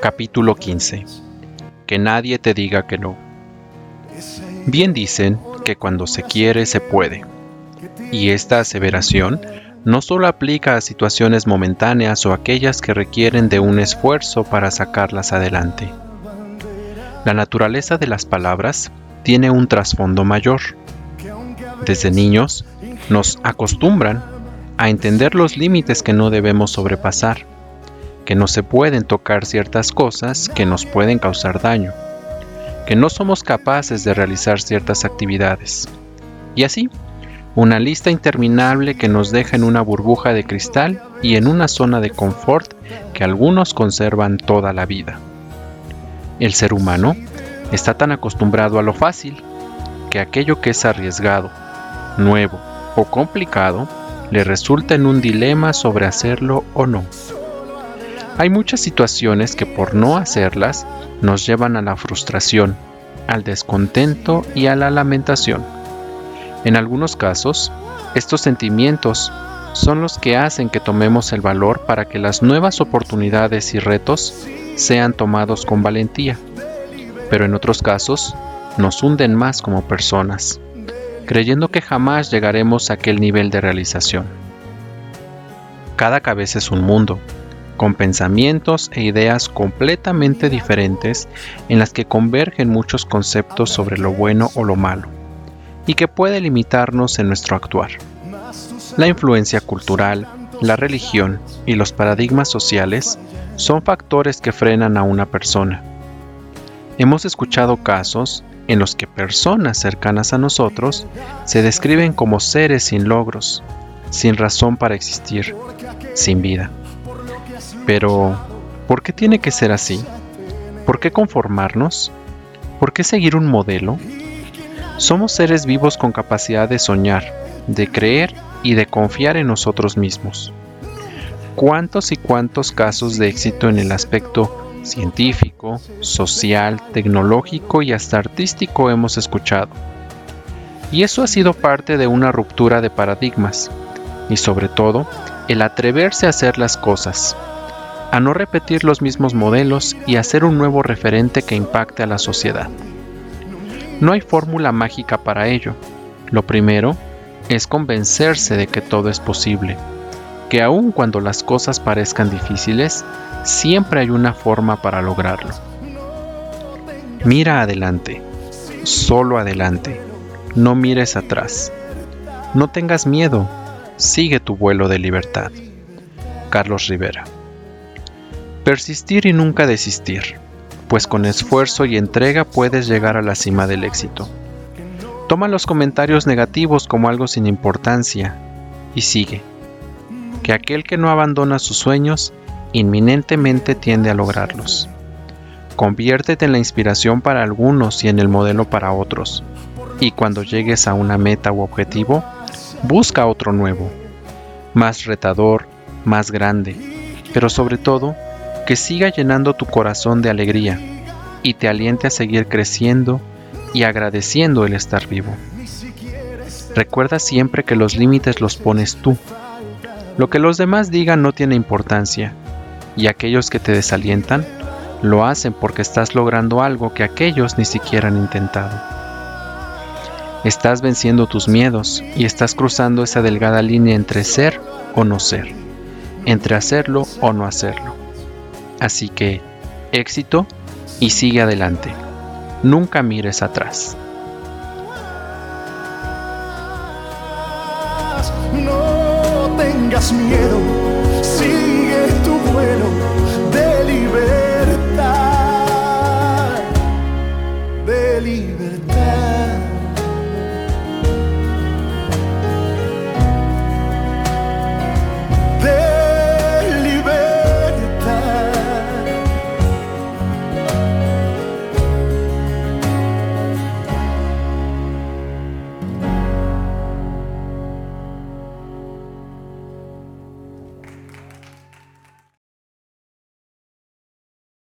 Capítulo 15. Que nadie te diga que no. Bien dicen que cuando se quiere se puede. Y esta aseveración no solo aplica a situaciones momentáneas o aquellas que requieren de un esfuerzo para sacarlas adelante. La naturaleza de las palabras tiene un trasfondo mayor. Desde niños nos acostumbran a entender los límites que no debemos sobrepasar, que no se pueden tocar ciertas cosas que nos pueden causar daño, que no somos capaces de realizar ciertas actividades. Y así, una lista interminable que nos deja en una burbuja de cristal y en una zona de confort que algunos conservan toda la vida. El ser humano está tan acostumbrado a lo fácil que aquello que es arriesgado, nuevo o complicado le resulta en un dilema sobre hacerlo o no. Hay muchas situaciones que por no hacerlas nos llevan a la frustración, al descontento y a la lamentación. En algunos casos, estos sentimientos son los que hacen que tomemos el valor para que las nuevas oportunidades y retos sean tomados con valentía, pero en otros casos nos hunden más como personas, creyendo que jamás llegaremos a aquel nivel de realización. Cada cabeza es un mundo, con pensamientos e ideas completamente diferentes en las que convergen muchos conceptos sobre lo bueno o lo malo y que puede limitarnos en nuestro actuar. La influencia cultural, la religión y los paradigmas sociales son factores que frenan a una persona. Hemos escuchado casos en los que personas cercanas a nosotros se describen como seres sin logros, sin razón para existir, sin vida. Pero, ¿por qué tiene que ser así? ¿Por qué conformarnos? ¿Por qué seguir un modelo? Somos seres vivos con capacidad de soñar, de creer y de confiar en nosotros mismos. ¿Cuántos y cuántos casos de éxito en el aspecto científico, social, tecnológico y hasta artístico hemos escuchado? Y eso ha sido parte de una ruptura de paradigmas y sobre todo el atreverse a hacer las cosas, a no repetir los mismos modelos y hacer un nuevo referente que impacte a la sociedad. No hay fórmula mágica para ello. Lo primero es convencerse de que todo es posible, que aun cuando las cosas parezcan difíciles, siempre hay una forma para lograrlo. Mira adelante, solo adelante, no mires atrás. No tengas miedo, sigue tu vuelo de libertad. Carlos Rivera. Persistir y nunca desistir pues con esfuerzo y entrega puedes llegar a la cima del éxito. Toma los comentarios negativos como algo sin importancia y sigue. Que aquel que no abandona sus sueños inminentemente tiende a lograrlos. Conviértete en la inspiración para algunos y en el modelo para otros. Y cuando llegues a una meta u objetivo, busca otro nuevo, más retador, más grande, pero sobre todo, que siga llenando tu corazón de alegría y te aliente a seguir creciendo y agradeciendo el estar vivo. Recuerda siempre que los límites los pones tú. Lo que los demás digan no tiene importancia, y aquellos que te desalientan lo hacen porque estás logrando algo que aquellos ni siquiera han intentado. Estás venciendo tus miedos y estás cruzando esa delgada línea entre ser o no ser, entre hacerlo o no hacerlo. Así que, éxito y sigue adelante. Nunca mires atrás. No tengas miedo, sigue tu vuelo